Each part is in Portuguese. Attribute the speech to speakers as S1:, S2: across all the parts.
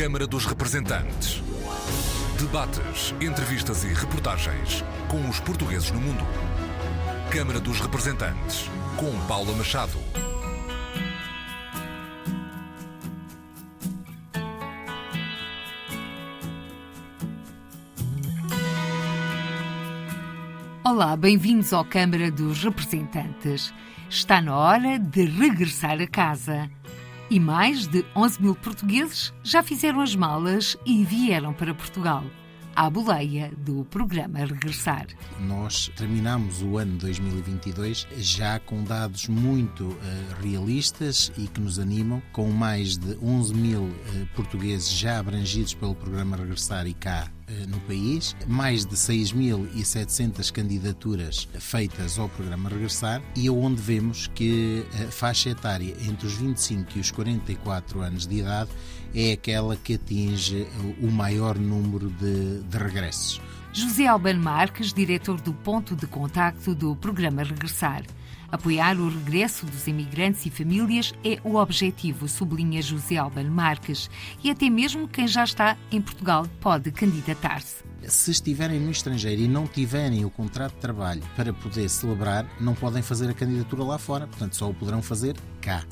S1: Câmara dos Representantes. Debates, entrevistas e reportagens com os portugueses no mundo. Câmara dos Representantes, com Paula Machado.
S2: Olá, bem-vindos ao Câmara dos Representantes. Está na hora de regressar a casa. E mais de 11 mil portugueses já fizeram as malas e vieram para Portugal. À boleia do programa Regressar.
S3: Nós terminamos o ano 2022 já com dados muito uh, realistas e que nos animam, com mais de 11 mil uh, portugueses já abrangidos pelo programa Regressar e cá eh, no país, mais de 6.700 candidaturas feitas ao programa Regressar. E onde vemos que a faixa etária entre os 25 e os 44 anos de idade é aquela que atinge o maior número de, de regressos.
S2: José Albano Marques, diretor do Ponto de Contacto do programa Regressar. Apoiar o regresso dos imigrantes e famílias é o objetivo, sublinha José Albano Marques, e até mesmo quem já está em Portugal pode candidatar-se.
S3: Se estiverem no estrangeiro e não tiverem o contrato de trabalho para poder celebrar, não podem fazer a candidatura lá fora, portanto só o poderão fazer cá.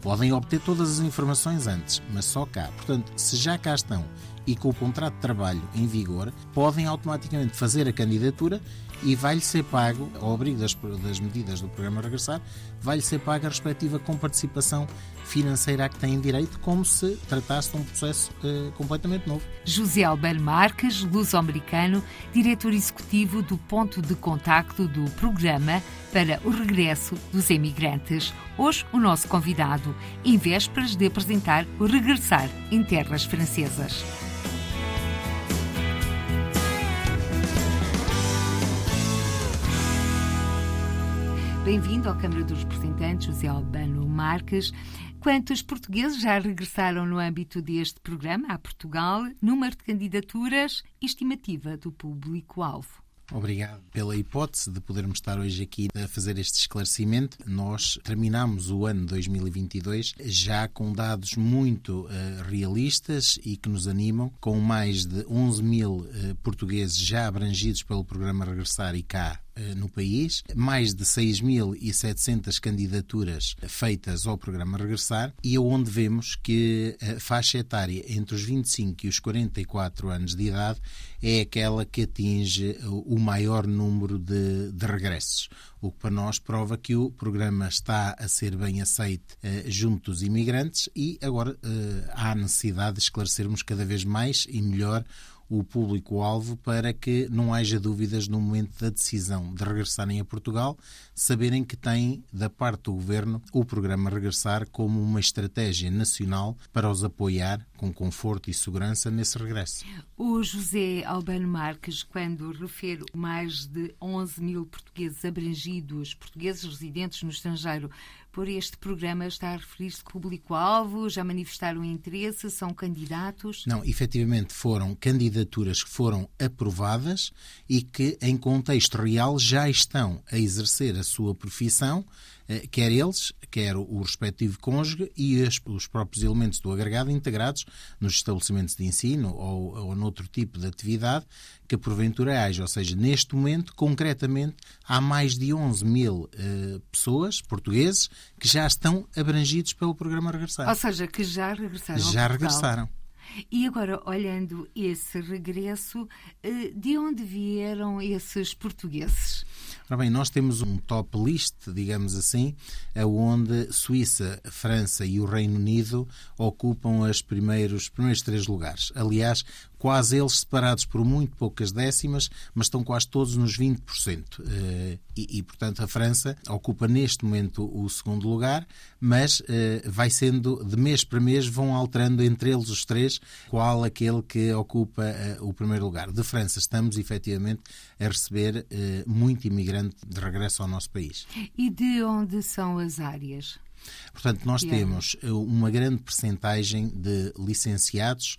S3: Podem obter todas as informações antes, mas só cá. Portanto, se já cá estão e com o contrato de trabalho em vigor, podem automaticamente fazer a candidatura e vai-lhe ser pago, ao abrigo das, das medidas do programa Regressar, vai-lhe ser paga a respectiva comparticipação financeira a que têm direito, como se tratasse de um processo uh, completamente novo.
S2: José Albert Marques, luso-americano, diretor executivo do ponto de contacto do programa para o regresso dos emigrantes. Hoje, o nosso convidado, em vésperas de apresentar o Regressar em terras francesas. Bem-vindo à Câmara dos Representantes, José Albano Marques. Quantos portugueses já regressaram no âmbito deste programa a Portugal? Número de candidaturas estimativa do público-alvo?
S3: Obrigado pela hipótese de podermos estar hoje aqui a fazer este esclarecimento. Nós terminamos o ano 2022 já com dados muito uh, realistas e que nos animam, com mais de 11 mil uh, portugueses já abrangidos pelo programa Regressar e cá no país, mais de 6.700 candidaturas feitas ao programa Regressar. E onde vemos que a faixa etária entre os 25 e os 44 anos de idade é aquela que atinge o maior número de, de regressos. O que para nós prova que o programa está a ser bem aceito eh, junto dos imigrantes. E agora eh, há necessidade de esclarecermos cada vez mais e melhor o público-alvo para que não haja dúvidas no momento da decisão de regressarem a Portugal, saberem que têm, da parte do Governo, o programa Regressar como uma estratégia nacional para os apoiar com conforto e segurança nesse regresso.
S2: O José Albano Marques, quando refere mais de 11 mil portugueses abrangidos, portugueses residentes no estrangeiro, por este programa está a referir-se público-alvo? Já manifestaram interesse? São candidatos?
S3: Não, efetivamente foram candidaturas que foram aprovadas e que, em contexto real, já estão a exercer a sua profissão quer eles, quer o respectivo cônjuge e os próprios elementos do agregado integrados nos estabelecimentos de ensino ou, ou noutro tipo de atividade que porventura haja. Ou seja, neste momento, concretamente, há mais de 11 mil uh, pessoas, portugueses, que já estão abrangidos pelo programa Regressar.
S2: Ou seja, que já regressaram.
S3: Já regressaram.
S2: E agora, olhando esse regresso, eh, de onde vieram esses portugueses?
S3: Ora bem, nós temos um top list, digamos assim, onde Suíça, França e o Reino Unido ocupam os primeiros, primeiros três lugares. Aliás, quase eles separados por muito poucas décimas, mas estão quase todos nos 20%. Eh, e, e portanto, a França ocupa neste momento o segundo lugar, mas eh, vai sendo, de mês para mês, vão alterando entre eles os três qual aquele que ocupa eh, o primeiro lugar. De França estamos, efetivamente, a receber muito imigrante de regresso ao nosso país.
S2: E de onde são as áreas?
S3: Portanto, nós temos uma grande percentagem de licenciados,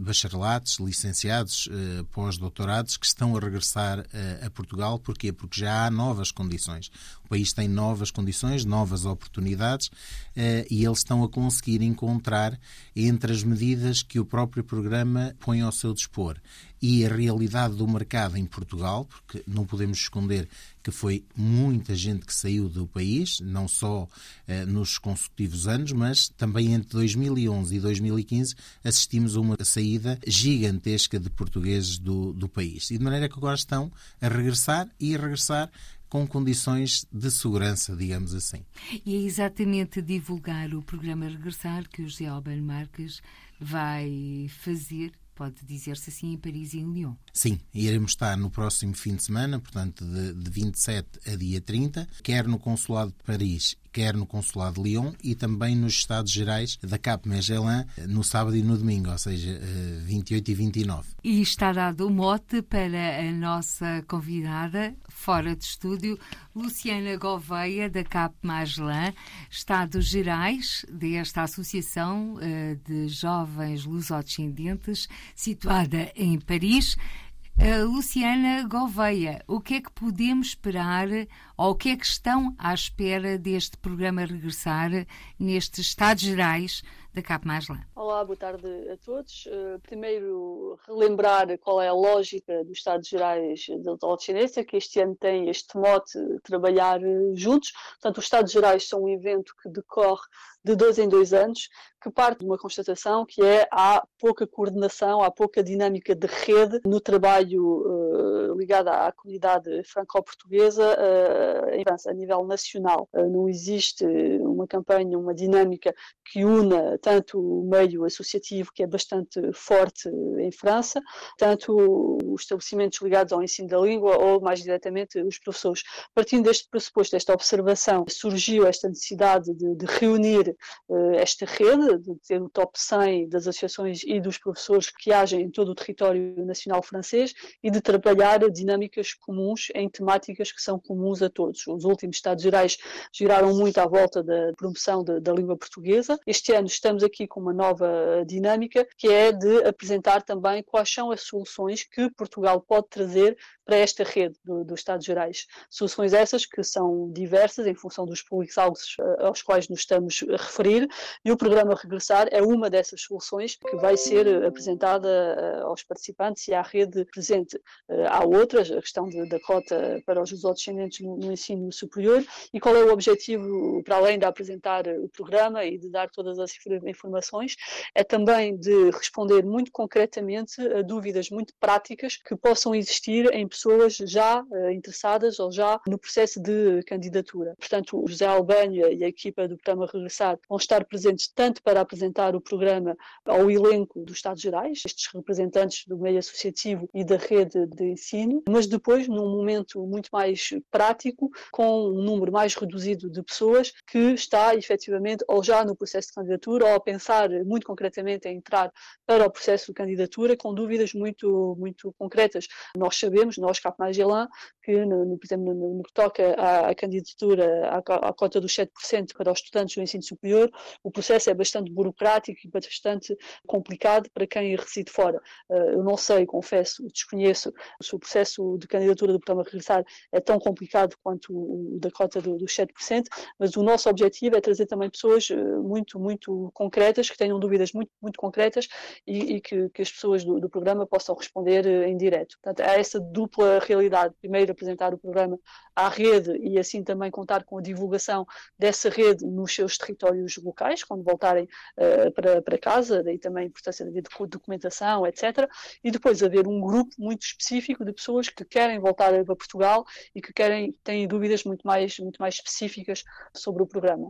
S3: bacharelatos, licenciados, pós-doutorados que estão a regressar a Portugal. Porquê? Porque já há novas condições. O país tem novas condições, novas oportunidades e eles estão a conseguir encontrar entre as medidas que o próprio programa põe ao seu dispor e a realidade do mercado em Portugal, porque não podemos esconder que foi muita gente que saiu do país, não só eh, nos consecutivos anos, mas também entre 2011 e 2015 assistimos a uma saída gigantesca de portugueses do, do país. E de maneira que agora estão a regressar e a regressar com condições de segurança, digamos assim.
S2: E é exatamente divulgar o programa Regressar que o José Albano Marques vai fazer pode dizer-se assim, em Paris e em Lyon.
S3: Sim, iremos estar no próximo fim de semana, portanto, de, de 27 a dia 30, quer no Consulado de Paris, quer no Consulado de Lyon e também nos Estados Gerais da Cap Magellan no sábado e no domingo, ou seja, 28 eh, e 29.
S2: E está dado o mote para a nossa convidada, fora de estúdio, Luciana Gouveia, da Cap Magellan, Estados Gerais, desta Associação eh, de Jovens Lusodescendentes, situada em Paris. Luciana Gouveia, o que é que podemos esperar ou o que é que estão à espera deste programa regressar nestes Estados Gerais da CAP Masla?
S4: Olá, boa tarde a todos. Uh, primeiro, relembrar qual é a lógica dos Estados Gerais da Autodescendência, que este ano tem este mote trabalhar juntos. Portanto, os Estados Gerais são um evento que decorre de dois em dois anos, que parte de uma constatação que é há pouca coordenação, há pouca dinâmica de rede no trabalho uh, ligado à comunidade franco-portuguesa uh, em França, a nível nacional. Uh, não existe uma campanha, uma dinâmica que una tanto o meio associativo, que é bastante forte em França, tanto os estabelecimentos ligados ao ensino da língua ou, mais diretamente, os professores. Partindo deste pressuposto, desta observação, surgiu esta necessidade de, de reunir uh, esta rede, de ter o top 100 das associações e dos professores que agem em todo o território nacional francês e de trabalhar dinâmicas comuns em temáticas que são comuns a todos. Os últimos Estados Gerais giraram muito à volta da promoção de, da língua portuguesa. Este ano estamos aqui com uma nova dinâmica que é de apresentar também quais são as soluções que Portugal pode trazer para esta rede do, dos Estados Gerais. Soluções essas que são diversas em função dos públicos-alvos eh, aos quais nos estamos a referir e o programa Regressar é uma dessas soluções que vai ser eh, apresentada eh, aos participantes e à rede presente. Há outras, a questão de, da cota para os descendentes no, no ensino superior e qual é o objetivo, para além de apresentar o programa e de dar todas as informações, é também de responder muito concretamente a dúvidas muito práticas que possam existir em pessoas já uh, interessadas ou já no processo de candidatura. Portanto, o José Albânia e a equipa do programa Regressar vão estar presentes tanto para apresentar o programa ao elenco dos Estados Gerais, estes representantes do meio associativo e da rede de ensino, mas depois, num momento muito mais prático, com um número mais reduzido de pessoas que está efetivamente ou já no processo de candidatura ou a pensar muito concretamente em entrar para o processo de candidatura com dúvidas muito, muito concretas. Nós sabemos, nós, Cap Magellan, que, no, no, por exemplo, no, no que toca à, à candidatura à, à, cota dos 7% para os estudantes do ensino superior, o processo é bastante burocrático e bastante complicado para quem reside fora. Uh, eu não sei, confesso, desconheço se o processo de candidatura do programa Regressar é tão complicado quanto o da cota do, dos 7%, mas o nosso objetivo é trazer também pessoas uh, muito, muito concretas, que tenham dúvidas muito, muito concretas e, e que, que, as pessoas do, do programa possam responder uh, em direto. Portanto, há essa dupla realidade. Primeiro, apresentar o programa à rede e assim também contar com a divulgação dessa rede nos seus territórios locais, quando voltarem uh, para, para casa, daí também a importância de documentação, etc. E depois haver um grupo muito específico de pessoas que querem voltar para Portugal e que querem, têm dúvidas muito mais, muito mais específicas sobre o programa.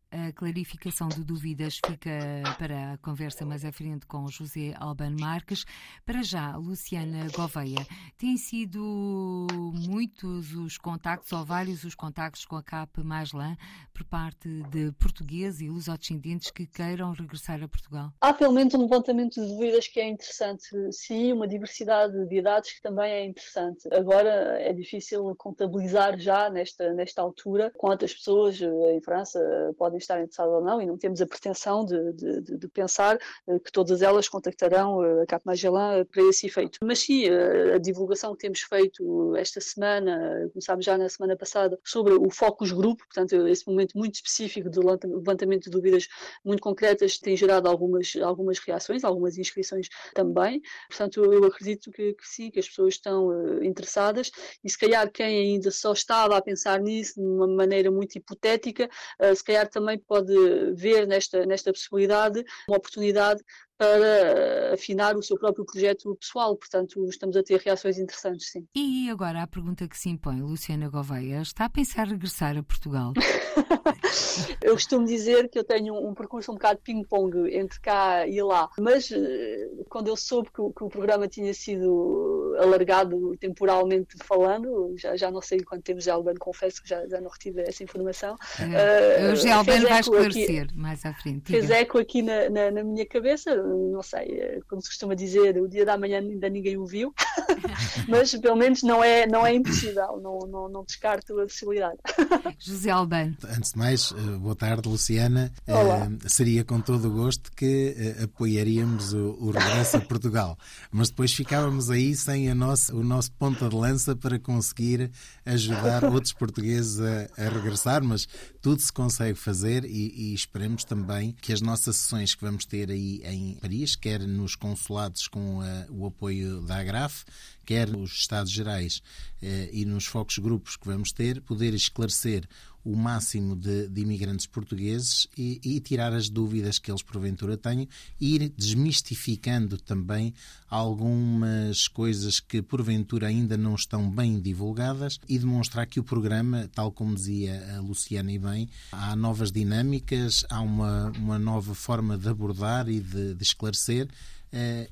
S2: A clarificação de dúvidas fica para a conversa mais à frente com José Albano Marques. Para já, Luciana Gouveia, tem sido muitos os contactos, ou vários os contactos com a CAP Maslan por parte de portugueses e lusodescendentes que queiram regressar a Portugal?
S4: Há pelo menos um levantamento de dúvidas que é interessante, sim, uma diversidade de idades que também é interessante. Agora é difícil contabilizar já nesta, nesta altura quantas pessoas em França podem estar interessadas ou não, e não temos a pretensão de, de, de pensar que todas elas contactarão a CAP Magellan para esse efeito. Mas sim, a divulgação que temos feito esta semana, começámos já na semana passada, sobre o Focus Group, portanto, esse momento muito específico de levantamento de dúvidas muito concretas, tem gerado algumas, algumas reações, algumas inscrições também. Portanto, eu acredito que, que sim, que as pessoas estão interessadas e se calhar quem ainda só estava a pensar nisso de uma maneira muito hipotética, se calhar também pode ver nesta, nesta possibilidade uma oportunidade para afinar o seu próprio projeto pessoal. Portanto, estamos a ter reações interessantes, sim.
S2: E agora a pergunta que se impõe, Luciana Gouveia, está a pensar regressar a Portugal?
S4: eu costumo dizer que eu tenho um, percurso um bocado ping-pong entre cá e lá, mas eh, quando eu soube que, que, o programa tinha sido alargado temporalmente falando, já, já não sei quanto tempo já Albano, confesso que já, já não retive essa informação.
S2: Uh, o Gelban vai esclarecer aqui, mais à frente.
S4: Fez eco aqui na, na, na minha cabeça, não sei, eh, como se costuma dizer, o dia da manhã ainda ninguém o viu, mas pelo menos não é, não é impossível, não, não, não descarto a possibilidade.
S2: José Albano.
S3: Antes de mais, eh, boa tarde, Luciana. Olá. Uh, seria com todo o gosto que uh, apoiaríamos o, o, regresso a Portugal, mas depois ficávamos aí sem a nossa, o nosso ponta de lança para conseguir ajudar outros portugueses a, a regressar, mas tudo se consegue fazer e, e esperemos também que as nossas sessões que vamos ter aí em Paris, quer nos consulados com uh, o apoio da AGRAF, quer nos Estados Gerais uh, e nos focos grupos que vamos ter, poder esclarecer o máximo de, de imigrantes portugueses e, e, tirar as dúvidas que eles porventura tenham e ir desmistificando também algumas coisas que porventura ainda não estão bem divulgadas e demonstrar que o programa, tal como dizia a Luciana e bem, há novas dinâmicas, há uma, uma nova forma de abordar e de, de esclarecer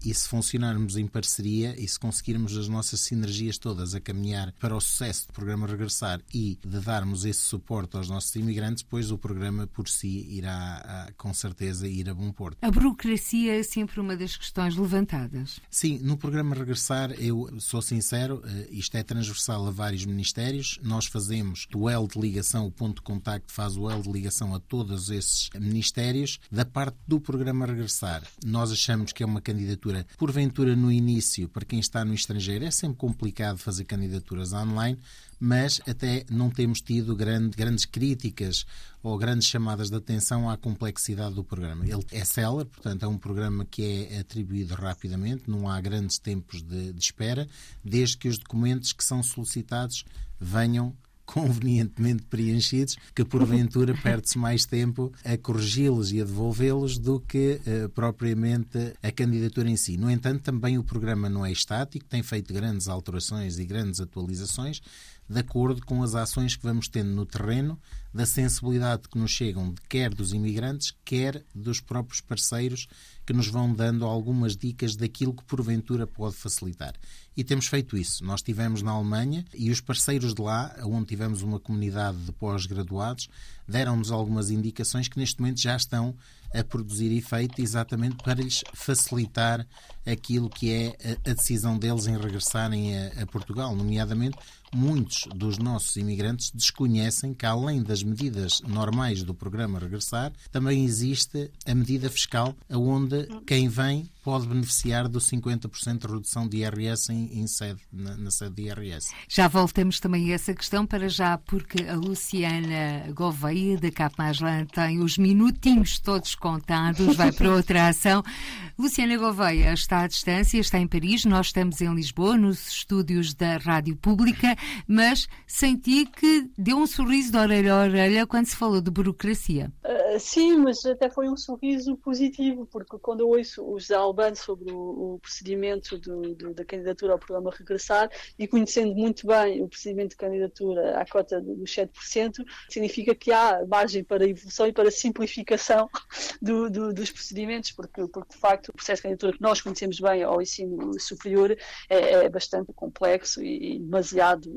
S3: e se funcionarmos em parceria e se conseguirmos as nossas sinergias todas a caminhar para o sucesso do programa Regressar e de darmos esse suporte aos nossos imigrantes, pois o programa por si irá, com certeza, ir a bom porto.
S2: A burocracia é sempre uma das questões levantadas.
S3: Sim, no programa Regressar, eu sou sincero, eh, isto é transversal a vários ministérios. Nós fazemos o L de ligação, o ponto de contacto faz o L de ligação a todos esses ministérios. Da parte do programa Regressar, nós achamos que é uma candidatura. Porventura, no início, para quem está no estrangeiro, é sempre complicado fazer candidaturas online, mas até não temos tido grande, grandes críticas ou grandes chamadas de atenção à complexidade do programa. Ele é seller, portanto, é um programa que é atribuído rapidamente, não há grandes tempos de, de espera, desde que os documentos que são solicitados venham convenientemente preenchidos, que porventura perde-se mais tempo a corrigi-los e a devolvê-los do que uh, propriamente a candidatura em si. No entanto, também o programa não é estático, tem feito grandes alterações e grandes atualizações de acordo com as ações que vamos tendo no terreno, da sensibilidade que nos chegam, quer dos imigrantes, quer dos próprios parceiros que nos vão dando algumas dicas daquilo que porventura pode facilitar. E temos feito isso. Nós tivemos na Alemanha e os parceiros de lá, onde tivemos uma comunidade de pós-graduados, deram-nos algumas indicações que neste momento já estão a produzir efeito exatamente para lhes facilitar aquilo que é a, decisão deles em regressarem a, a Portugal, nomeadamente muitos dos nossos imigrantes desconhecem que, além das medidas normais do programa Regressar, também existe a medida fiscal, onde quem vem pode beneficiar do 50% de redução de IRS em, em sede, na, na, sede de IRS.
S2: Já voltamos também a essa questão para já, porque a Luciana Gouveia, da Capmaslan, tem os minutinhos todos contados, vai para outra ação. Luciana Gouveia está à distância, está em Paris, nós estamos em Lisboa, nos estúdios da Rádio Pública, mas senti que deu um sorriso de orelha a orelha quando se falou de burocracia.
S4: Uh, sim, mas até foi um sorriso positivo, porque quando eu ouço os Sobre o, o procedimento do, do, da candidatura ao programa Regressar e conhecendo muito bem o procedimento de candidatura à cota dos 7%, significa que há margem para evolução e para simplificação do, dos procedimentos, porque, porque de facto o processo de candidatura que nós conhecemos bem ao ensino superior é, é bastante complexo e, e demasiado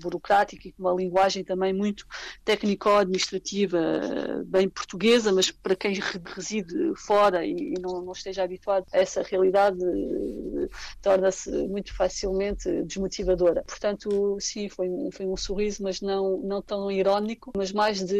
S4: burocrático e com uma linguagem também muito técnico-administrativa, bem portuguesa, mas para quem reside fora e não, não esteja habituado a essa realidade, torna-se muito facilmente desmotivadora. Portanto, sim, foi um, foi um sorriso, mas não, não tão irónico, mas mais de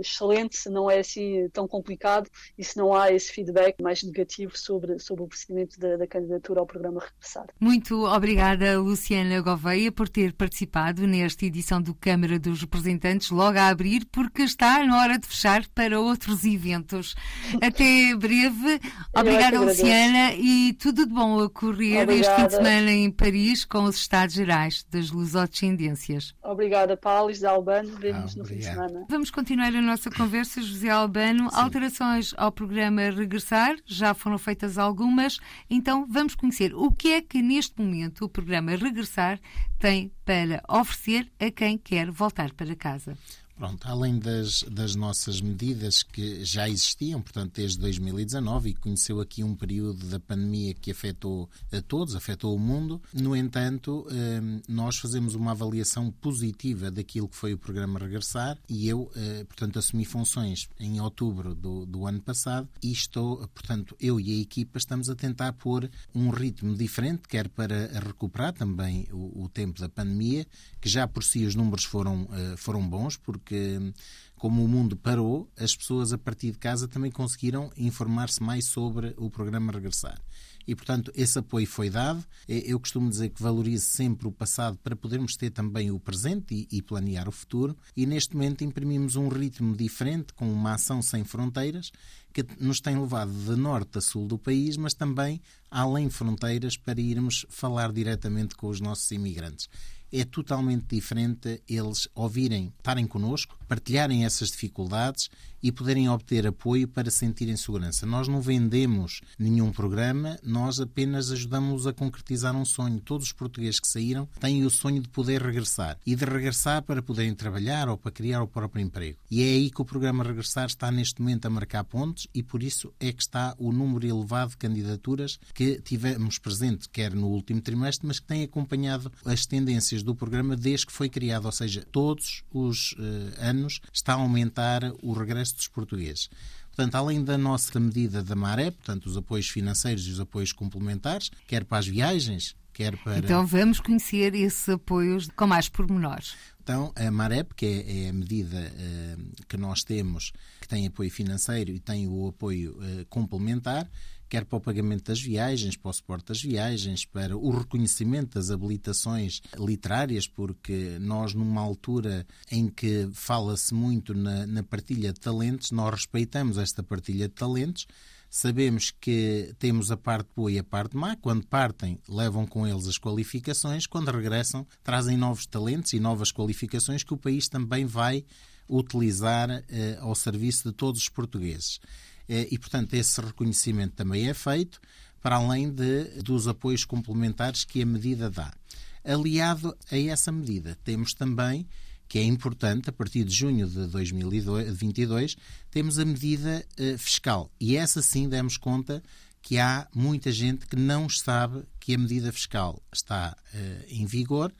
S4: excelente, se não é assim tão complicado e se não há esse feedback mais negativo sobre, sobre o procedimento da, da candidatura ao programa Regressar.
S2: Muito obrigada, Luciana Gouveia, por ter participado nesta edição do Câmara dos Representantes, logo a abrir, porque está na hora de fechar para outros eventos. Até breve. Obrigada, Luciana, e tudo de bom a correr Obrigada. este fim de semana em Paris com os Estados Gerais das Lusodescendências.
S4: Obrigada, Paulo, José Albano. Vemos ah, no fim de semana.
S2: Vamos continuar a nossa conversa, José Albano. Sim. Alterações ao programa Regressar, já foram feitas algumas, então vamos conhecer o que é que neste momento o programa Regressar tem para oferecer a quem quer voltar para casa.
S3: Pronto, além das, das nossas medidas que já existiam, portanto, desde 2019, e conheceu aqui um período da pandemia que afetou a todos, afetou o mundo, no entanto, hum, nós fazemos uma avaliação positiva daquilo que foi o programa Regressar e eu, eh, portanto, assumi funções em outubro do, do ano passado e estou, portanto, eu e a equipa estamos a tentar pôr um ritmo diferente, quer para recuperar também o, o tempo da pandemia, que já por si os números foram, eh, foram bons, porque porque como o mundo parou, as pessoas a partir de casa também conseguiram informar-se mais sobre o programa Regressar. E, portanto, esse apoio foi dado. Eu costumo dizer que valorizo sempre o passado para podermos ter também o presente e, e planear o futuro. E, neste momento, imprimimos um ritmo diferente, com uma ação sem fronteiras, que nos tem levado de norte a sul do país, mas também além fronteiras, para irmos falar diretamente com os nossos imigrantes é totalmente diferente eles ouvirem, estarem connosco, partilharem essas dificuldades e poderem obter apoio para sentirem segurança. Nós não vendemos nenhum programa, nós apenas ajudamos a concretizar um sonho. Todos os portugueses que saíram têm o sonho de poder regressar e de regressar para poderem trabalhar ou para criar o próprio emprego. E é aí que o programa Regressar está neste momento a marcar pontos e por isso é que está o número elevado de candidaturas que tivemos presente, quer no último trimestre, mas que tem acompanhado as tendências do programa desde que foi criado, ou seja, todos os uh, anos está a aumentar o regresso dos portugueses. Portanto, além da nossa medida da Maré, portanto, os apoios financeiros e os apoios complementares, quer para as viagens, quer para.
S2: Então vamos conhecer esses apoios com mais pormenores.
S3: Então, a MAREP, que é, é a medida uh, que nós temos, que tem apoio financeiro e tem o apoio uh, complementar, quer para o pagamento das viagens, para o suporte das viagens, para o reconhecimento das habilitações literárias, porque nós, numa altura em que fala-se muito na, na partilha de talentos, nós respeitamos esta partilha de talentos. Sabemos que temos a parte boa e a parte má. Quando partem, levam com eles as qualificações. Quando regressam, trazem novos talentos e novas qualificações que o país também vai utilizar eh, ao serviço de todos os portugueses. Eh, e, portanto, esse reconhecimento também é feito, para além de, dos apoios complementares que a medida dá. Aliado a essa medida, temos também, que é importante, a partir de junho de 2022, temos a medida eh, fiscal. E essa sim demos conta que há muita gente que não sabe que a medida fiscal está uh, em vigor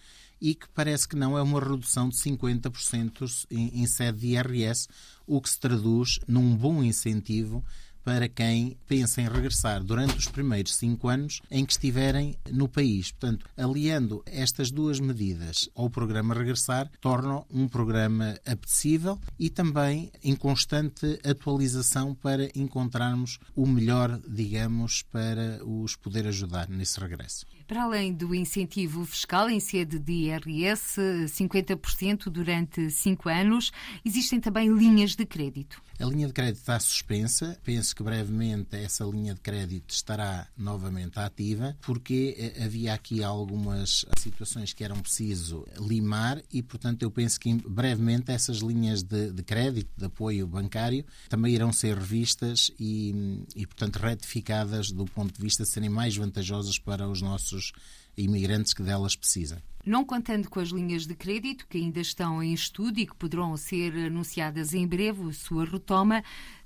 S3: e que parece que não é uma redução de 50% em, em sede de IRS, o que se traduz num bom incentivo para quem pensa em regressar durante os primeiros cinco anos em que estiverem no país. Portanto, aliando estas duas medidas ao programa Regressar, tornam um programa apetecível e também em constante atualização para encontrarmos o melhor, digamos, para os poder ajudar nesse regresso.
S2: Para além do incentivo fiscal em sede de IRS, 50% durante cinco anos, existem também linhas de crédito.
S3: A linha de crédito está suspensa. Penso que brevemente essa linha de crédito estará novamente ativa, porque eh, havia aqui algumas situações que eram preciso limar e, portanto, eu penso que brevemente essas linhas de, de crédito, de apoio bancário, também irão ser revistas e, e, portanto, retificadas do ponto de vista de serem mais vantajosas para os nossos imigrantes que delas precisam.
S2: Não contando com as linhas de crédito que ainda estão em estudo e que poderão ser anunciadas em breve, sua retoma,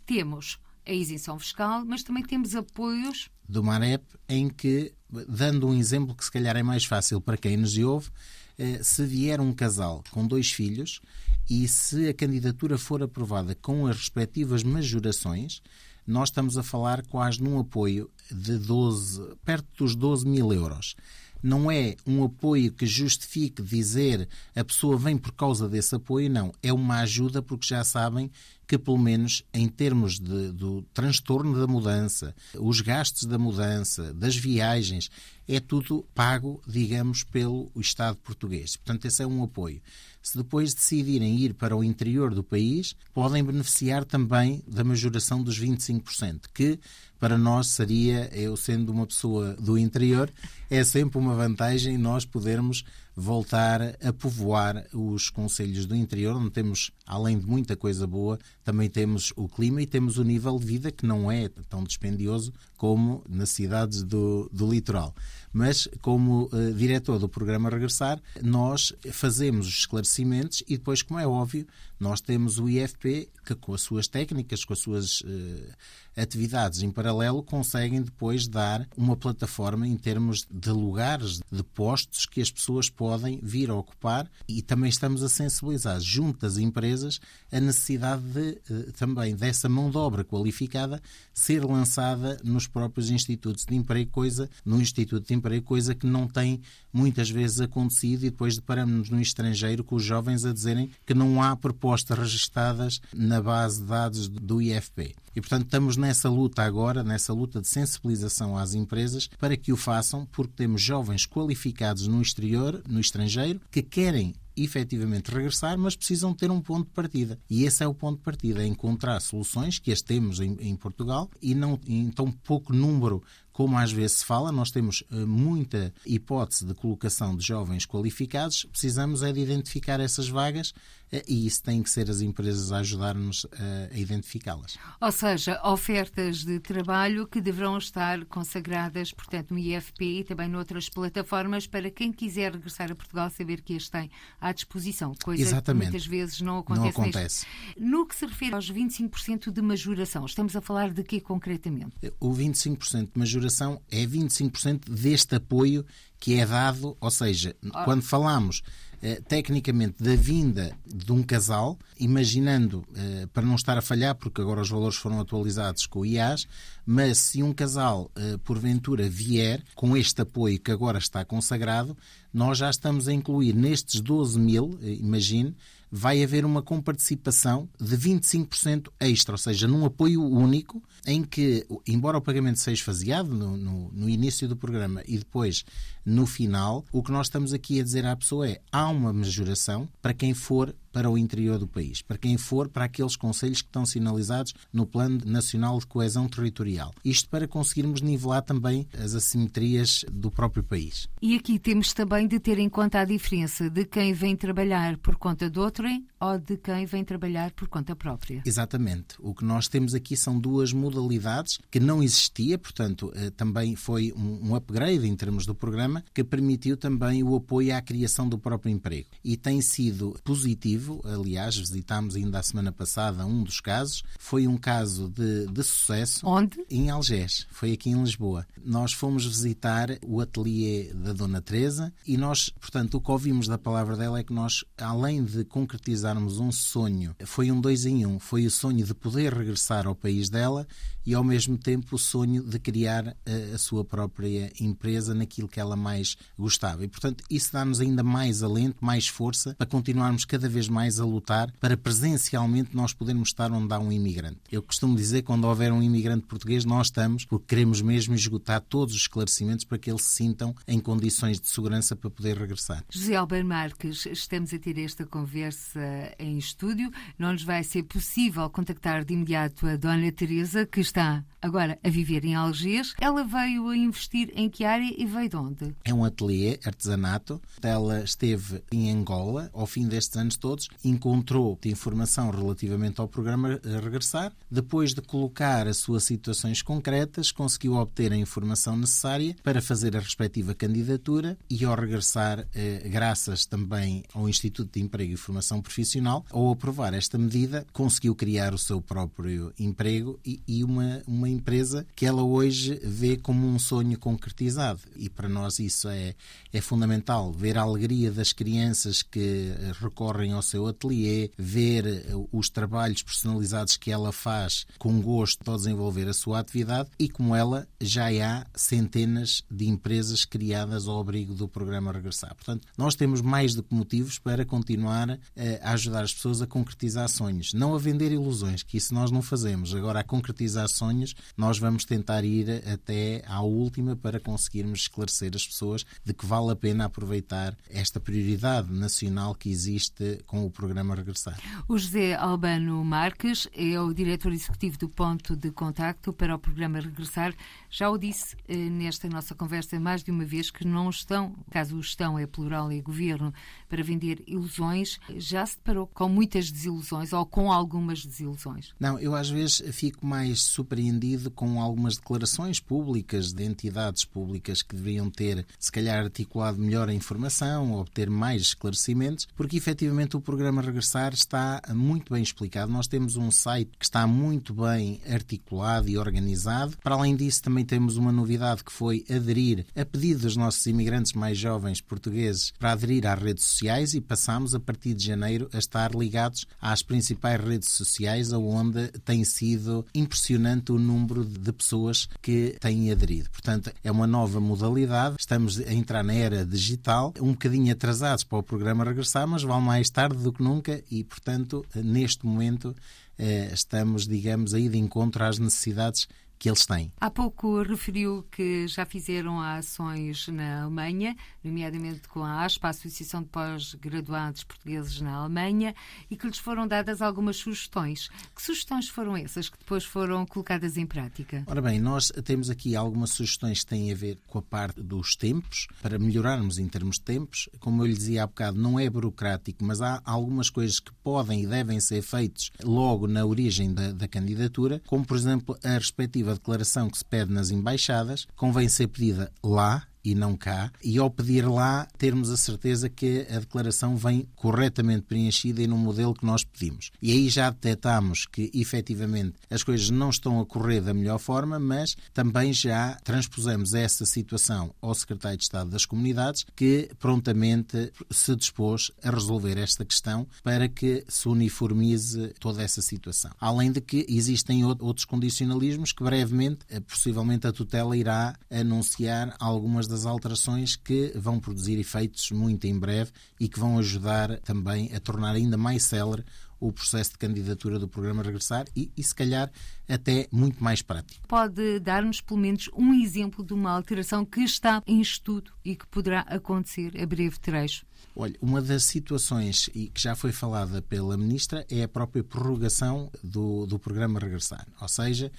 S2: temos a isenção fiscal, mas também temos apoios.
S3: Do Marep, em que, dando um exemplo que se calhar é mais fácil para quem nos ouve, eh, se vier um casal com dois filhos e se a candidatura for aprovada com as respectivas majorações, nós estamos a falar quase num apoio de 12, perto dos 12 mil euros não é um apoio que justifique dizer a pessoa vem por causa desse apoio, não. É uma ajuda porque já sabem que, pelo menos em termos de, do transtorno da mudança, os gastos da mudança, das viagens, é tudo pago, digamos, pelo Estado português. Portanto, esse é um apoio. Se depois decidirem ir para o interior do país, podem beneficiar também da majoração dos 25%, que para nós seria, eu sendo uma pessoa do interior, é sempre uma vantagem nós podermos voltar a povoar os conselhos do interior, onde temos, além de muita coisa boa, também temos o clima e temos o nível de vida que não é tão dispendioso como nas cidades do, do litoral. Mas, como uh, diretor do programa Regressar, nós fazemos os esclarecimentos e depois, como é óbvio, nós temos o IFP que, com as suas técnicas, com as suas uh, atividades em paralelo, conseguem depois dar uma plataforma em termos de lugares, de postos que as pessoas podem vir a ocupar. E também estamos a sensibilizar junto das empresas a necessidade de, uh, também dessa mão de obra qualificada ser lançada nos próprios institutos de emprego, coisa no Instituto de Emprego, coisa que não tem muitas vezes acontecido e depois deparamos-nos no estrangeiro com os jovens a dizerem que não há propostas registadas na base de dados do IFP. E, portanto, estamos nessa luta agora, nessa luta de sensibilização às empresas para que o façam, porque temos jovens qualificados no exterior, no estrangeiro, que querem efetivamente regressar, mas precisam ter um ponto de partida. E esse é o ponto de partida, é encontrar soluções que as temos em, em Portugal e não em tão pouco número como às vezes se fala, nós temos eh, muita hipótese de colocação de jovens qualificados, precisamos é de identificar essas vagas eh, e isso tem que ser as empresas a ajudar-nos a identificá-las.
S2: Ou seja, ofertas de trabalho que deverão estar consagradas, portanto, no IFP e também noutras plataformas para quem quiser regressar a Portugal saber que as tem à disposição, coisa Exatamente. que muitas vezes não acontece.
S3: Não acontece.
S2: No que se refere aos 25% de majoração, estamos a falar de quê concretamente?
S3: O 25% de majoração é 25% deste apoio que é dado, ou seja, quando falamos eh, tecnicamente da vinda de um casal, imaginando, eh, para não estar a falhar, porque agora os valores foram atualizados com o IAS, mas se um casal, eh, porventura, vier com este apoio que agora está consagrado, nós já estamos a incluir nestes 12 mil, imagine, vai haver uma comparticipação de 25% extra, ou seja, num apoio único, em que, embora o pagamento seja faseado no, no, no, início do programa e depois no final, o que nós estamos aqui a dizer à pessoa é há uma majoração para quem for para o interior do país, para quem for para aqueles conselhos que estão sinalizados no Plano Nacional de Coesão Territorial. Isto para conseguirmos nivelar também as assimetrias do próprio país.
S2: E aqui temos também de ter em conta a diferença de quem vem trabalhar por conta de outrem ou de quem vem trabalhar por conta própria.
S3: Exatamente. O que nós temos aqui são duas modalidades que não existia, portanto, eh, também foi um upgrade em termos do programa que permitiu também o apoio à criação do próprio emprego. E tem sido positivo, aliás, visitámos ainda a semana passada um dos casos, foi um caso de, de sucesso.
S2: Onde?
S3: Em Algés, foi aqui em Lisboa. Nós fomos visitar o ateliê da Dona Teresa e nós, portanto, o que ouvimos da palavra dela é que nós, além de concretizar realizarmos um sonho. Foi um dois em um. Foi o sonho de poder regressar ao país dela e, ao mesmo tempo, o sonho de criar a, eh, a sua própria empresa naquilo que ela mais gostava. E, portanto, isso dá-nos ainda mais alento, mais força para continuarmos cada vez mais a lutar para presencialmente nós podermos estar onde há um imigrante. Eu costumo dizer quando houver um imigrante português, nós estamos porque queremos mesmo esgotar todos os esclarecimentos para que eles se sintam em condições de segurança para poder regressar.
S2: José Alber Marques, estamos a ter esta conversa em estúdio. Não nos vai ser possível contactar de imediato a Dona Teresa, que está agora a viver em Algés. Ela veio a investir em que área e veio de onde?
S3: É um ateliê, artesanato. Ela esteve em Angola ao fim destes anos todos, encontrou informação relativamente ao programa a regressar. Depois de colocar as suas situações concretas, conseguiu obter a informação necessária para fazer a respectiva candidatura e ao regressar, eh, graças também ao Instituto de Emprego e Formação Profissional, ao aprovar esta medida, conseguiu criar o seu próprio emprego e, e uma uma, empresa que ela hoje vê como um sonho concretizado. E para nós isso é, é fundamental. Ver a alegria das crianças que recorrem ao seu ateliê, ver os trabalhos personalizados que ela faz com gosto para desenvolver a sua atividade e como ela já há centenas de empresas criadas ao abrigo do programa Regressar. Portanto, nós temos mais do que motivos para continuar eh, a ajudar as pessoas a concretizar sonhos. Não a vender ilusões, que isso nós não fazemos. Agora, a concretizar sonhos, nós vamos tentar ir até à última para conseguirmos esclarecer as pessoas de que vale a pena aproveitar esta prioridade nacional que existe com o programa Regressar.
S2: O José Albano Marques é o diretor executivo do Ponto de Contacto para o programa Regressar. Já o disse eh, nesta nossa conversa mais de uma vez que não estão, caso o estão é plural e governo, para vender ilusões. Já se deparou com muitas desilusões ou com algumas desilusões?
S3: Não, eu às vezes fico mais surpreendido com algumas declarações públicas de entidades públicas que deveriam ter, se calhar, articulado melhor a informação, obter mais esclarecimentos, porque efetivamente o programa Regressar está muito bem explicado. Nós temos um site que está muito bem articulado e organizado. Para além disso, também temos uma novidade que foi aderir, a pedido dos nossos imigrantes mais jovens portugueses, para aderir às redes sociais e passamos a partir de janeiro a estar ligados às principais redes sociais, onde tem sido impressionante o número de pessoas que têm aderido. Portanto, é uma nova modalidade. Estamos a entrar na era digital, um bocadinho atrasados para o programa regressar, mas vale mais tarde do que nunca e, portanto, neste momento eh, estamos, digamos, aí de encontro às necessidades que eles têm.
S2: Há pouco referiu que já fizeram ações na Alemanha, nomeadamente com a ASPA, a Associação de Pós-Graduados Portugueses na Alemanha, e que lhes foram dadas algumas sugestões. Que sugestões foram essas que depois foram colocadas em prática?
S3: Ora bem, nós temos aqui algumas sugestões que têm a ver com a parte dos tempos, para melhorarmos em termos de tempos. Como eu lhe dizia há bocado, não é burocrático, mas há algumas coisas que podem e devem ser feitas logo na origem da, da candidatura, como por exemplo a respectiva a declaração que se pede nas embaixadas convém ser pedida lá e não cá, e ao pedir lá, termos a certeza que a declaração vem corretamente preenchida e no modelo que nós pedimos. E aí já detectamos que efetivamente as coisas não estão a correr da melhor forma, mas também já transpusemos essa situação ao Secretário de Estado das Comunidades, que prontamente se dispôs a resolver esta questão para que se uniformize toda essa situação. Além de que existem outros condicionalismos que brevemente, eh, possivelmente a tutela irá anunciar algumas das alterações que vão produzir efeitos muito em breve e que vão ajudar também a tornar ainda mais célere o processo de candidatura do programa Regressar e, e se calhar, até muito mais prático.
S2: Pode dar-nos, pelo menos, um exemplo de uma alteração que está em estudo e que poderá acontecer a breve trecho?
S3: Olha, uma das situações e que já foi falada pela Ministra é a própria prorrogação do, do programa Regressar. Ou seja,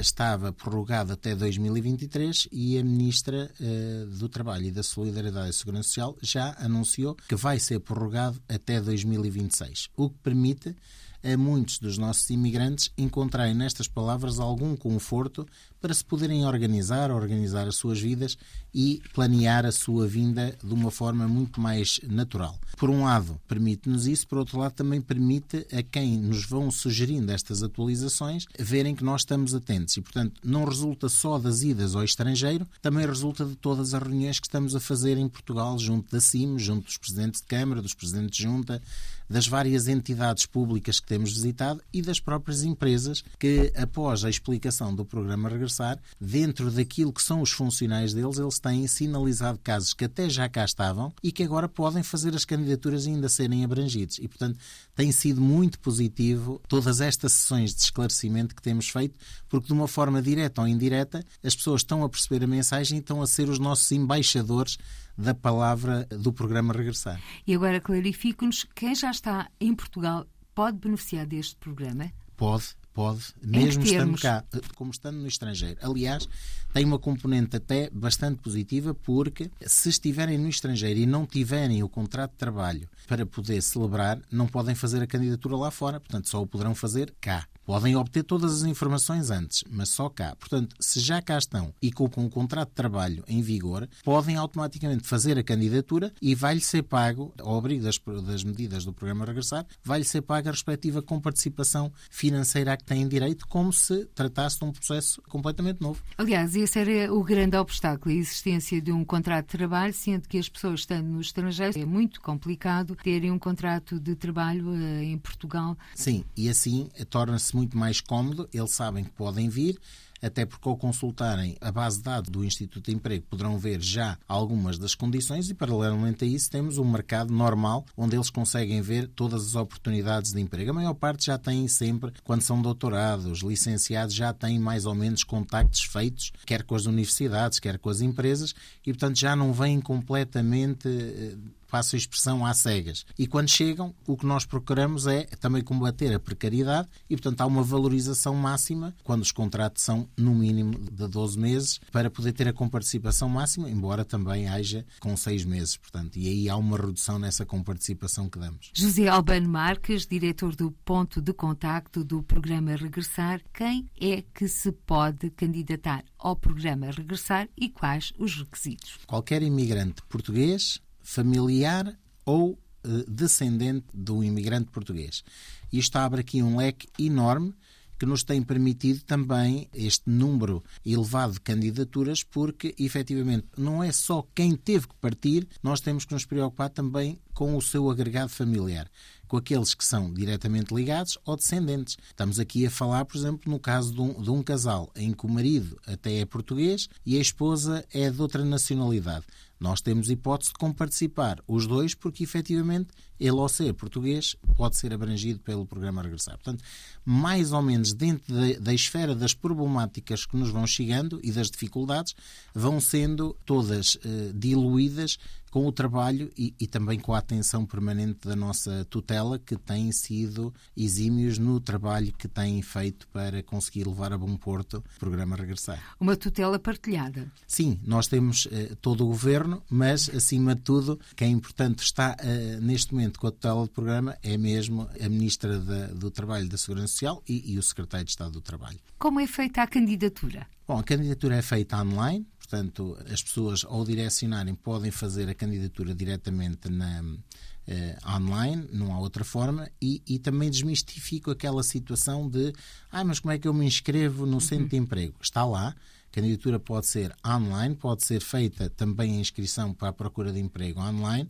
S3: estava prorrogado até 2023 e a Ministra eh, do Trabalho e da Solidariedade e Segurança Social já anunciou que vai ser prorrogado até 2026, o que permite a muitos dos nossos imigrantes encontrarem nestas palavras algum conforto para se poderem organizar, organizar as suas vidas e planear a sua vinda de uma forma muito mais natural. Por um lado, permite-nos isso, por outro lado, também permite a quem nos vão sugerindo estas atualizações verem que nós estamos atentos e, portanto, não resulta só das idas ao estrangeiro, também resulta de todas as reuniões que estamos a fazer em Portugal, junto da CIM, junto dos presidentes de Câmara, dos presidentes de Junta, das várias entidades públicas que temos visitado e das próprias empresas que, após a explicação do programa Regressar, dentro daquilo que são os funcionários deles, eles têm sinalizado casos que até já cá estavam e que agora podem fazer as candidaturas e ainda serem abrangidos. E, portanto, tem sido muito positivo todas estas sessões de esclarecimento que temos feito, porque de uma forma direta ou indireta, as pessoas estão a perceber a mensagem e estão a ser os nossos embaixadores da palavra do programa Regressar.
S2: E agora clarifique-nos, quem já está em Portugal pode beneficiar deste programa?
S3: Pode, pode, mesmo estando cá, como estando no estrangeiro. Aliás, tem uma componente até bastante positiva, porque se estiverem no estrangeiro e não tiverem o contrato de trabalho para poder celebrar, não podem fazer a candidatura lá fora, portanto, só o poderão fazer cá. Podem obter todas as informações antes, mas só cá. Portanto, se já cá estão e com, o contrato de trabalho em vigor, podem automaticamente fazer a candidatura e vai-lhe ser pago, ao abrigo das, das medidas do programa Regressar, vai-lhe ser paga a respectiva comparticipação financeira a que têm direito, como se tratasse de um processo completamente novo.
S2: Aliás, esse era o grande obstáculo, a existência de um contrato de trabalho, sendo que as pessoas estando no estrangeiro é muito complicado terem um contrato de trabalho uh, em Portugal.
S3: Sim, e assim torna-se muito mais cómodo, eles sabem que podem vir, até porque ao consultarem a base de dados do Instituto de Emprego poderão ver já algumas das condições e, paralelamente a isso, temos um mercado normal onde eles conseguem ver todas as oportunidades de emprego. A maior parte já têm sempre, quando são doutorados, licenciados, já têm mais ou menos contactos feitos, quer com as universidades, quer com as empresas, e, portanto, já não vêm completamente passo a expressão, às cegas. E quando chegam, o que nós procuramos é também combater a precariedade e, portanto, há uma valorização máxima quando os contratos são no mínimo de 12 meses para poder ter a comparticipação máxima, embora também haja com 6 meses, portanto, e aí há uma redução nessa comparticipação que damos.
S2: José Albano Marques, diretor do ponto de contacto do programa Regressar, quem é que se pode candidatar ao programa Regressar e quais os requisitos?
S3: Qualquer imigrante português familiar ou eh, descendente do imigrante português. Isto abre aqui um leque enorme que nos tem permitido também este número elevado de candidaturas, porque efetivamente não é só quem teve que partir, nós temos que nos preocupar também com o seu agregado familiar, com aqueles que são diretamente ligados ou descendentes. Estamos aqui a falar, por exemplo, no caso de um, de um casal em que o marido até é português e a esposa é de outra nacionalidade. Nós temos hipótese de comparticipar os dois, porque efetivamente ele, ao ser português, pode ser abrangido pelo programa Regressar. Portanto, mais ou menos dentro da, da esfera das problemáticas que nos vão chegando e das dificuldades, vão sendo todas eh, diluídas com o trabalho e, e, também com a atenção permanente da nossa tutela, que tem sido exímios no trabalho que têm feito para conseguir levar a bom porto o programa Regressar.
S2: Uma tutela partilhada.
S3: Sim, nós temos eh, todo o governo, mas acima de tudo, quem importante está eh, neste momento com a tutela do programa é mesmo a Ministra da, do Trabalho e da Segurança Social e, e o Secretário de Estado do Trabalho.
S2: Como é feita a candidatura?
S3: Bom, a candidatura é feita online, portanto, as pessoas ao direcionarem podem fazer a candidatura diretamente na, eh, online, não há outra forma, e, e, também desmistifico aquela situação de ah, mas como é que eu me inscrevo no centro de emprego? Está lá. A candidatura pode ser online, pode ser feita também a inscrição para a procura de emprego online.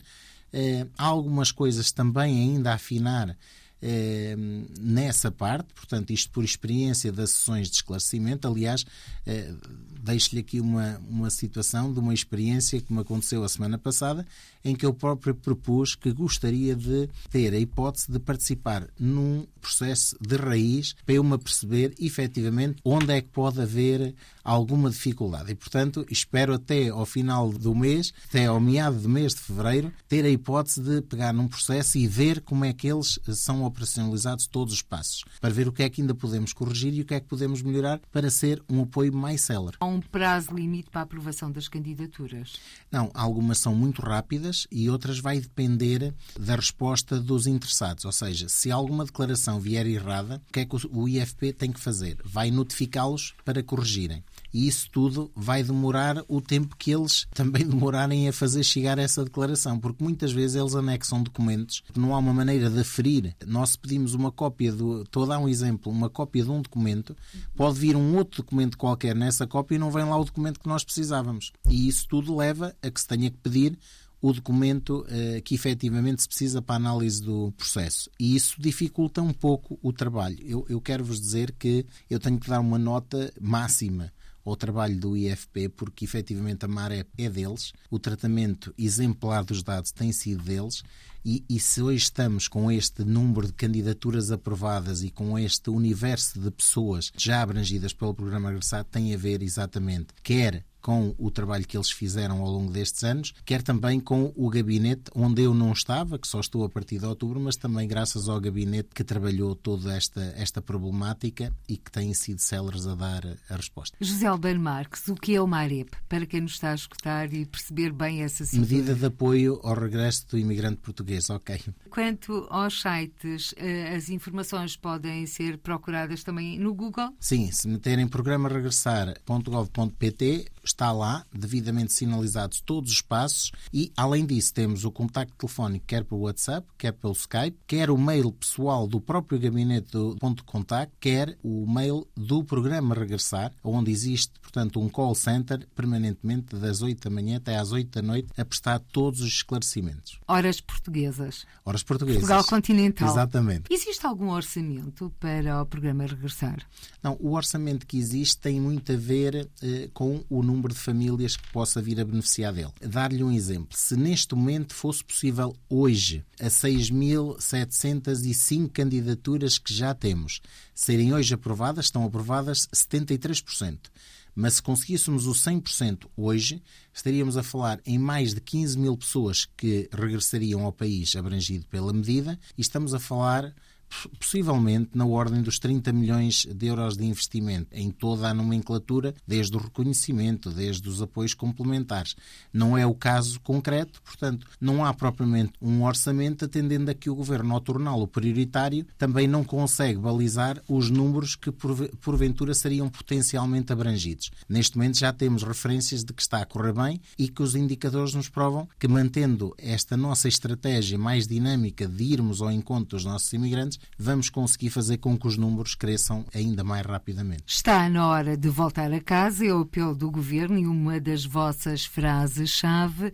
S3: Eh, há algumas coisas também ainda a afinar eh, nessa parte, portanto, isto por experiência das sessões de esclarecimento. Aliás, eh, deixo-lhe aqui uma, uma situação de uma experiência que me aconteceu a semana passada, em que eu próprio propus que gostaria de ter a hipótese de participar num processo de raiz para eu me perceber efetivamente onde é que pode haver alguma dificuldade. E, portanto, espero até ao final do mês, até ao meado do mês de fevereiro, ter a hipótese de pegar num processo e ver como é que eles são operacionalizados todos os passos, para ver o que é que ainda podemos corrigir e o que é que podemos melhorar para ser um apoio mais célere.
S2: Há um prazo limite para a aprovação das candidaturas?
S3: Não, algumas são muito rápidas e outras vai depender da resposta dos interessados. Ou seja, se alguma declaração vier errada, o que é que o IFP tem que fazer? Vai notificá-los para corrigirem e isso tudo vai demorar o tempo que eles também demorarem a fazer chegar essa declaração, porque muitas vezes eles anexam documentos, não há uma maneira de aferir. Nós pedimos uma cópia do. Estou a dar um exemplo, uma cópia de um documento, pode vir um outro documento qualquer nessa cópia e não vem lá o documento que nós precisávamos. E isso tudo leva a que se tenha que pedir o documento uh, que efetivamente se precisa para a análise do processo. E isso dificulta um pouco o trabalho. Eu, eu quero vos dizer que eu tenho que dar uma nota máxima ao trabalho do IFP, porque efetivamente a maré é deles, o tratamento exemplar dos dados tem sido deles, e, e, se hoje estamos com este número de candidaturas aprovadas e com este universo de pessoas já abrangidas pelo programa Agressado, tem a ver exatamente quer com o trabalho que eles fizeram ao longo destes anos, quer também com o gabinete onde eu não estava, que só estou a partir de outubro, mas também graças ao gabinete que trabalhou toda esta, esta problemática e que têm sido céleres a dar a resposta.
S2: José Albano Marques, o que é o MAREP? Para quem nos está a escutar e perceber bem essa situação.
S3: Medida de apoio ao regresso do imigrante português português, ok.
S2: Quanto aos sites, eh, as informações podem ser procuradas também no Google?
S3: Sim, se meterem programa regressar.gov.pt, está lá, devidamente sinalizados todos os passos e, além disso, temos o contacto telefónico quer pelo WhatsApp, quer pelo Skype, quer o mail pessoal do próprio gabinete do ponto de contacto, quer o mail do programa Regressar, onde existe, portanto, um call center permanentemente das 8 da manhã até às 8 da noite a prestar todos os esclarecimentos.
S2: Horas portuguesas.
S3: Horas portuguesas.
S2: Portugal continental.
S3: Exatamente.
S2: Existe algum orçamento para o programa Regressar?
S3: Não, o orçamento que existe tem muito a ver eh, com o número de famílias que possa vir a beneficiar dele. Dar-lhe um exemplo. Se neste momento fosse possível hoje, a 6.705 candidaturas que já temos serem hoje aprovadas, estão aprovadas 73%. Mas se conseguíssemos o 100% hoje, estaríamos a falar em mais de 15 mil pessoas que regressariam ao país abrangido pela medida e estamos a falar possivelmente na ordem dos 30 milhões de euros de investimento em toda a nomenclatura, desde o reconhecimento, desde os apoios complementares. Não é o caso concreto, portanto, não há propriamente um orçamento, atendendo a que o Governo, ao torná-lo prioritário, também não consegue balizar os números que porventura seriam potencialmente abrangidos. Neste momento já temos referências de que está a correr bem e que os indicadores nos provam que, mantendo esta nossa estratégia mais dinâmica de irmos ao encontro dos nossos imigrantes, vamos conseguir fazer com que os números cresçam ainda mais rapidamente.
S2: Está na hora de voltar a casa, é o apelo do Governo e uma das vossas frases-chave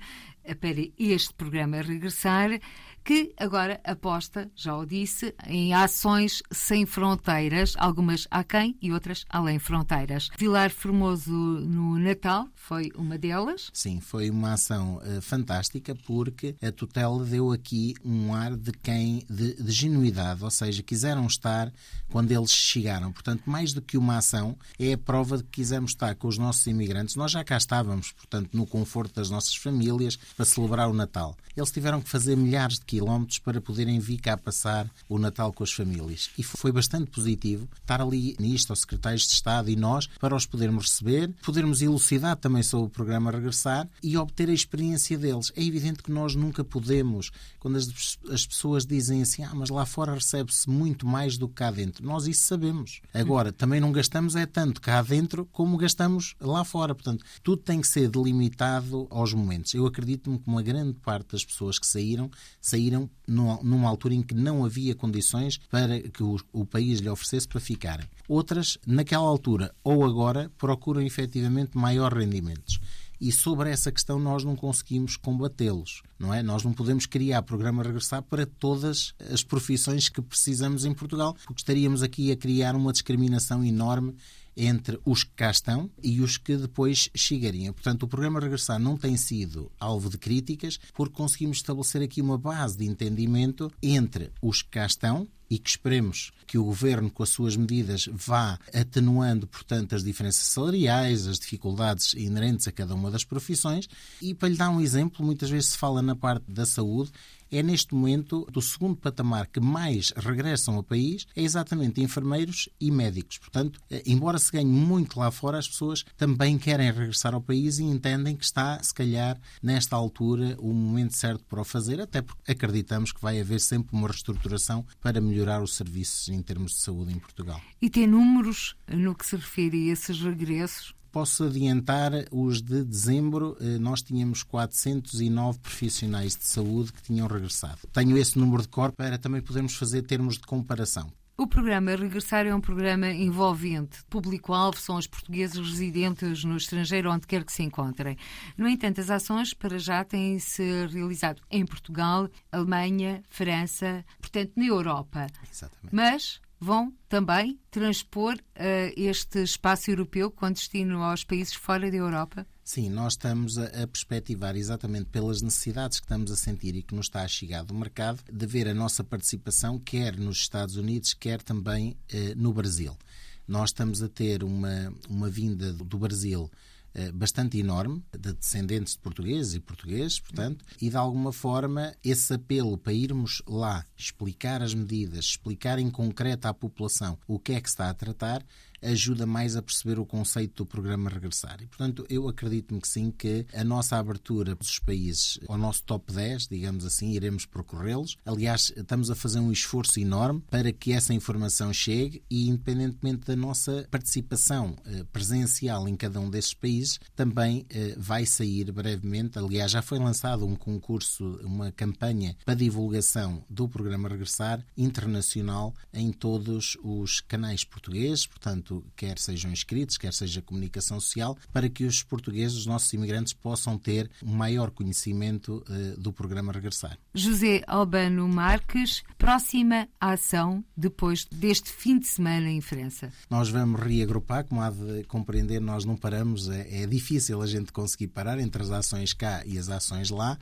S2: para este programa regressar que agora aposta, já o disse, em ações sem fronteiras, algumas aquém e outras além fronteiras. Vilar Formoso no Natal foi uma delas.
S3: Sim, foi uma ação uh, fantástica porque a tutela deu aqui um ar de quem de, de genuidade, ou seja, quiseram estar quando eles chegaram. Portanto, mais do que uma ação, é a prova de que quisemos estar com os nossos imigrantes. Nós já cá estávamos, portanto, no conforto das nossas famílias para celebrar o Natal. Eles tiveram que fazer milhares de quilómetros para poderem vir cá passar o Natal com as famílias. E foi bastante positivo estar ali nisto, aos secretários de Estado e nós, para os podermos receber, podermos elucidar também sobre o programa Regressar e obter a experiência deles. É evidente que nós nunca podemos, quando as, as pessoas dizem assim, ah, mas lá fora recebe-se muito mais do que cá dentro. Nós isso sabemos. Agora, também não gastamos é tanto cá dentro como gastamos lá fora. Portanto, tudo tem que ser delimitado aos momentos. Eu acredito-me que uma grande parte das pessoas que saíram, saíram numa altura em que não havia condições para que o, o país lhe oferecesse para ficarem. Outras, naquela altura ou agora, procuram efetivamente maior rendimentos e sobre essa questão nós não conseguimos combatê-los, não é? Nós não podemos criar programa regressar para todas as profissões que precisamos em Portugal, porque estaríamos aqui a criar uma discriminação enorme entre os que cá estão e os que depois chegariam. Portanto, o programa Regressar não tem sido alvo de críticas porque conseguimos estabelecer aqui uma base de entendimento entre os que cá estão e que esperemos que o governo, com as suas medidas, vá atenuando, portanto, as diferenças salariais, as dificuldades inerentes a cada uma das profissões. E para lhe dar um exemplo, muitas vezes se fala na parte da saúde é neste momento do segundo patamar que mais regressam ao país, é exatamente enfermeiros e médicos. Portanto, eh, embora se ganhe muito lá fora, as pessoas também querem regressar ao país e entendem que está, se calhar, nesta altura, o momento certo para o fazer, até porque acreditamos que vai haver sempre uma reestruturação para melhorar os serviços em termos de saúde em Portugal.
S2: E tem números no que se refere a esses regressos?
S3: Posso adiantar os de dezembro, eh, nós tínhamos 409 profissionais de saúde que tinham regressado. Tenho esse número de cor para também podermos fazer termos de comparação.
S2: O programa Regressar é um programa envolvente. Público-alvo são os portugueses residentes no estrangeiro, onde quer que se encontrem. No entanto, as ações para já têm-se realizado em Portugal, Alemanha, França, portanto, na Europa.
S3: Exatamente.
S2: Mas vão também transpor uh, este espaço europeu com destino aos países fora da Europa?
S3: Sim, nós estamos a, a, perspectivar exatamente pelas necessidades que estamos a sentir e que nos está a chegar do mercado, de ver a nossa participação quer nos Estados Unidos, quer também eh, no Brasil. Nós estamos a ter uma, uma vinda do Brasil bastante enorme de descendentes de portugueses e portugueses, portanto, e de alguma forma esse apelo para irmos lá explicar as medidas, explicar em concreto à população o que é que está a tratar, ajuda mais a perceber o conceito do programa Regressar. E, portanto, eu acredito-me que sim, que a nossa abertura dos países ao nosso top 10, digamos assim, iremos percorrê-los. Aliás, estamos a fazer um esforço enorme para que essa informação chegue e, independentemente da nossa participação eh, presencial em cada um desses países, também eh, vai sair brevemente. Aliás, já foi lançado um concurso, uma campanha para divulgação do programa Regressar internacional em todos os canais portugueses, portanto, quer sejam inscritos, quer seja comunicação social, para que os portugueses, os nossos imigrantes, possam ter um maior conhecimento uh, do programa Regressar.
S2: José Albano Marques, próxima ação depois deste fim de semana em França?
S3: Nós vamos reagrupar, como há de compreender, nós não paramos, é, é difícil a gente conseguir parar entre as ações cá e as ações lá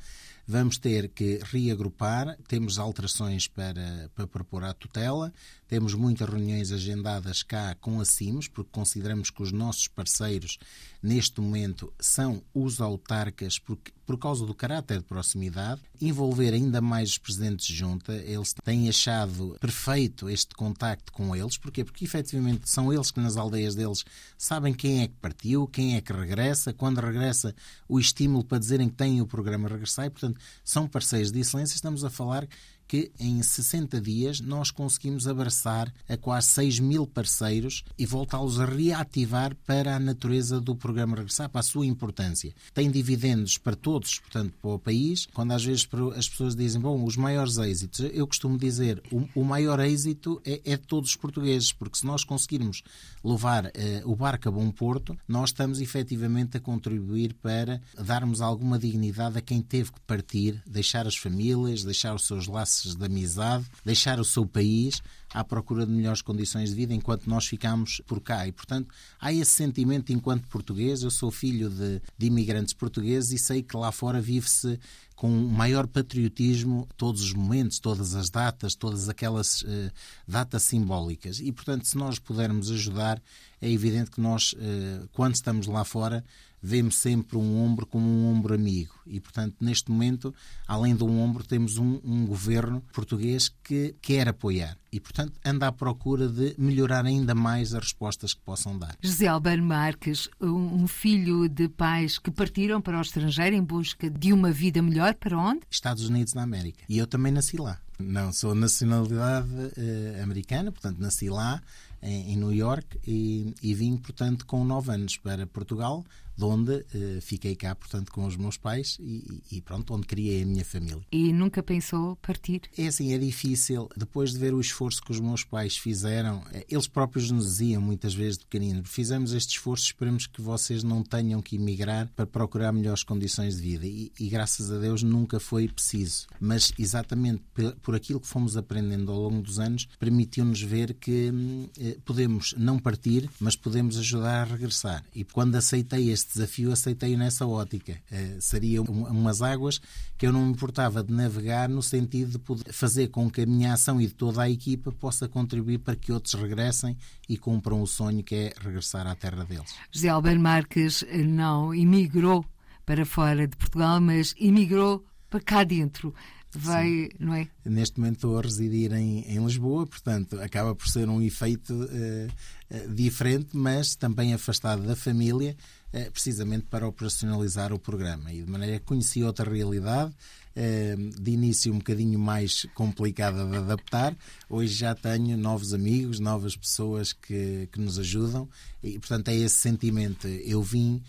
S3: vamos ter que reagrupar, temos alterações para, para propor à tutela, temos muitas reuniões agendadas cá com a CIMS, porque consideramos que os nossos parceiros neste momento são os autarcas, porque, por causa do caráter de proximidade, envolver ainda mais os presidentes de junta, eles têm achado perfeito este contacto com eles, porquê? Porque efetivamente são eles que nas aldeias deles sabem quem é que partiu, quem é que regressa, quando regressa o estímulo para dizerem que têm o programa regressar e, portanto, são parceiros de excelência. Estamos a falar que em 60 dias nós conseguimos abraçar a quase 6 mil parceiros e voltá-los a reativar para a natureza do programa Regressar, para a sua importância. Tem dividendos para todos, portanto, para o país. Quando às vezes as pessoas dizem, bom, os maiores êxitos, eu costumo dizer, o, o maior êxito é, é, de todos os portugueses, porque se nós conseguirmos levar uh, o barco a bom porto, nós estamos efetivamente a contribuir para darmos alguma dignidade a quem teve que partir, deixar as famílias, deixar os seus laços laços de amizade, deixar o seu país à procura de melhores condições de vida enquanto nós ficamos por cá. E, portanto, há esse sentimento enquanto português. Eu sou filho de, de imigrantes portugueses e sei que lá fora vive-se com maior patriotismo todos os momentos, todas as datas, todas aquelas uh, datas simbólicas. E, portanto, se nós pudermos ajudar, é evidente que nós, uh, quando estamos lá fora, vemos sempre um ombro como um ombro amigo. E, portanto, neste momento, além de um ombro, temos um, um governo português que quer apoiar e, portanto, anda à procura de melhorar ainda mais as respostas que possam dar.
S2: José Albano Marques, um filho de pais que partiram para o estrangeiro em busca de uma vida melhor, para onde?
S3: Estados Unidos da América. E eu também nasci lá. Não, sou nacionalidade uh, americana, portanto, nasci lá, em, em New York, e, e vim, portanto, com nove anos para Portugal de onde eh, fiquei cá, portanto, com os meus pais e, e, pronto, onde criei a minha família.
S2: E nunca pensou partir?
S3: É assim, é difícil. Depois de ver o esforço que os meus pais fizeram, eh, eles próprios nos diziam muitas vezes de pequenino, fizemos este esforço, esperamos que vocês não tenham que emigrar para procurar melhores condições de vida. E, e graças a Deus nunca foi preciso. Mas exatamente por aquilo que fomos aprendendo ao longo dos anos, permitiu-nos ver que hum, eh, podemos não partir, mas podemos ajudar a regressar. E quando aceitei este este desafio aceitei nessa ótica. Uh, seria um, umas águas que eu não me importava de navegar no sentido de poder fazer com que a minha ação e de toda a equipa possa contribuir para que outros regressem e cumpram o sonho que é regressar à terra deles.
S2: José Alberto Marques não emigrou para fora de Portugal, mas emigrou para cá dentro vai, é?
S3: Neste momento estou a residir em, em Lisboa, portanto acaba por ser um efeito uh, uh, diferente, mas também afastado da família, precisamente para operacionalizar o programa. E de maneira que conheci outra realidade, de início um bocadinho mais complicada de adaptar. Hoje já tenho novos amigos, novas pessoas que, que nos ajudam e, portanto, é esse sentimento. Eu vim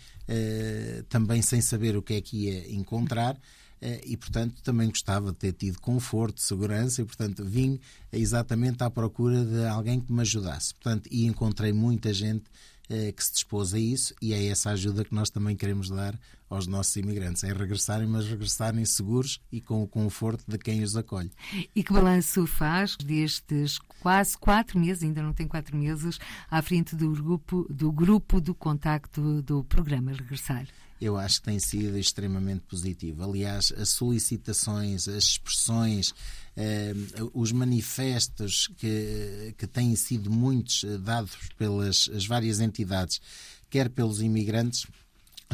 S3: também sem saber o que é que ia encontrar. Eh, e, portanto, também gostava de ter tido conforto, segurança e, portanto, vim exatamente à procura de alguém que me ajudasse. Portanto, e encontrei muita gente eh, que se dispôs a isso e é essa ajuda que nós também queremos dar aos nossos imigrantes, é regressarem, mas regressarem seguros e com o conforto de quem os acolhe.
S2: E que balanço faz destes quase quatro meses, ainda não tem quatro meses, à frente do grupo do, grupo do contacto do programa Regressar?
S3: Eu acho que tem sido extremamente positivo. Aliás, as solicitações, as expressões, eh, os manifestos que, que têm sido muitos eh, dados pelas as várias entidades, quer pelos imigrantes,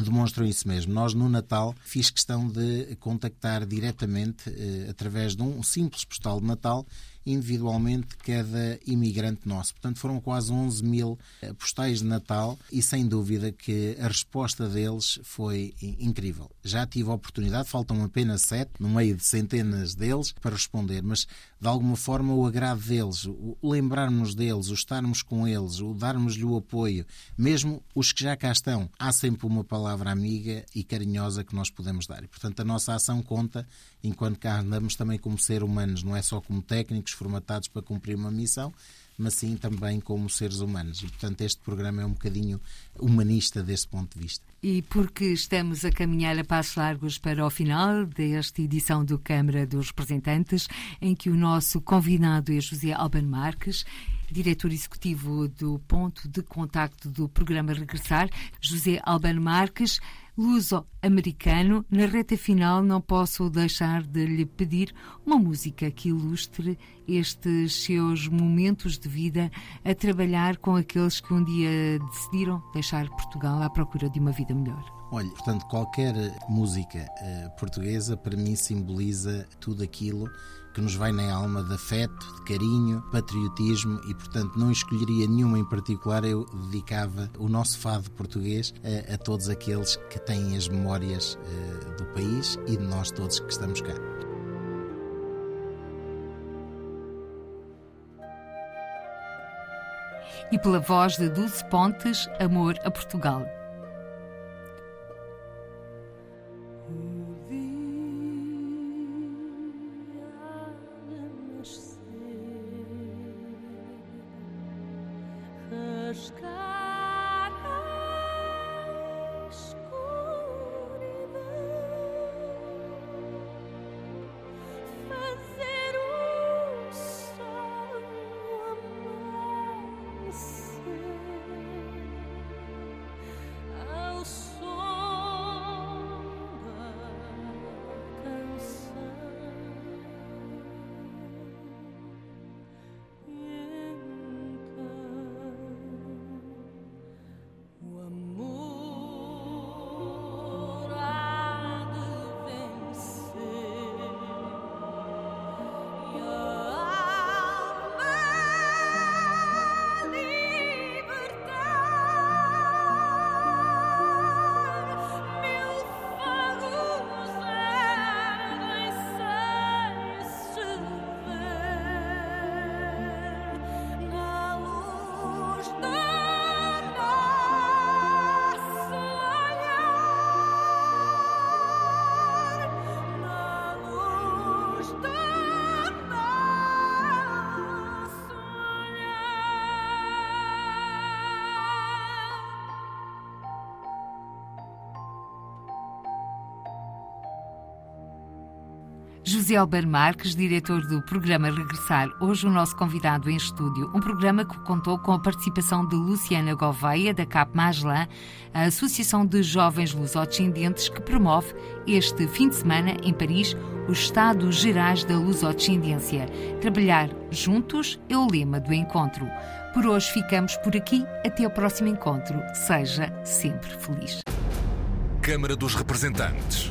S3: demonstram isso mesmo. Nós, no Natal, fiz questão de contactar diretamente, eh, através de um simples postal de Natal, individualmente cada imigrante nosso. Portanto, foram quase 11 mil eh, postais de Natal e sem dúvida que a resposta deles foi incrível. Já tive a oportunidade, faltam apenas sete, no meio de centenas deles, para responder, mas de alguma forma o agrado deles, o lembrarmos deles, o estarmos com eles, o darmos-lhe o apoio, mesmo os que já cá estão, há sempre uma palavra amiga e carinhosa que nós podemos dar. E, portanto, a nossa ação conta enquanto cá andamos também como ser humanos, não é só como técnicos formatados para cumprir uma missão, mas sim também como seres humanos. E, portanto, este programa é um bocadinho humanista desse ponto de vista.
S2: E porque estamos a caminhar a passos largos para o final desta edição do Câmara dos Representantes, em que o nosso convidado é José Alban Marques, diretor executivo do Ponto de Contacto do programa Regressar, José Alban Marques, luso-americano, na reta final não posso deixar de lhe pedir uma música que ilustre estes seus momentos de vida a trabalhar com aqueles que um dia decidiram deixar Portugal à procura de uma vida melhor.
S3: Olha, portanto, qualquer música uh, portuguesa para mim simboliza tudo aquilo que nos vai na alma de afeto, de carinho, patriotismo e, portanto, não escolheria nenhuma em particular. Eu dedicava o nosso fado português a, a todos aqueles que têm as memórias uh, do país e de nós todos que estamos cá.
S2: E pela voz de Dulce Pontes, Amor a Portugal. José Alber Marques, diretor do programa Regressar, hoje o nosso convidado em estúdio. Um programa que contou com a participação de Luciana Gouveia, da CAP a Associação de Jovens Lusodescendentes, que promove este fim de semana em Paris os Estados Gerais da Lusodescendência. Trabalhar juntos é o lema do encontro. Por hoje ficamos por aqui. Até o próximo encontro. Seja sempre feliz.
S1: Câmara dos Representantes.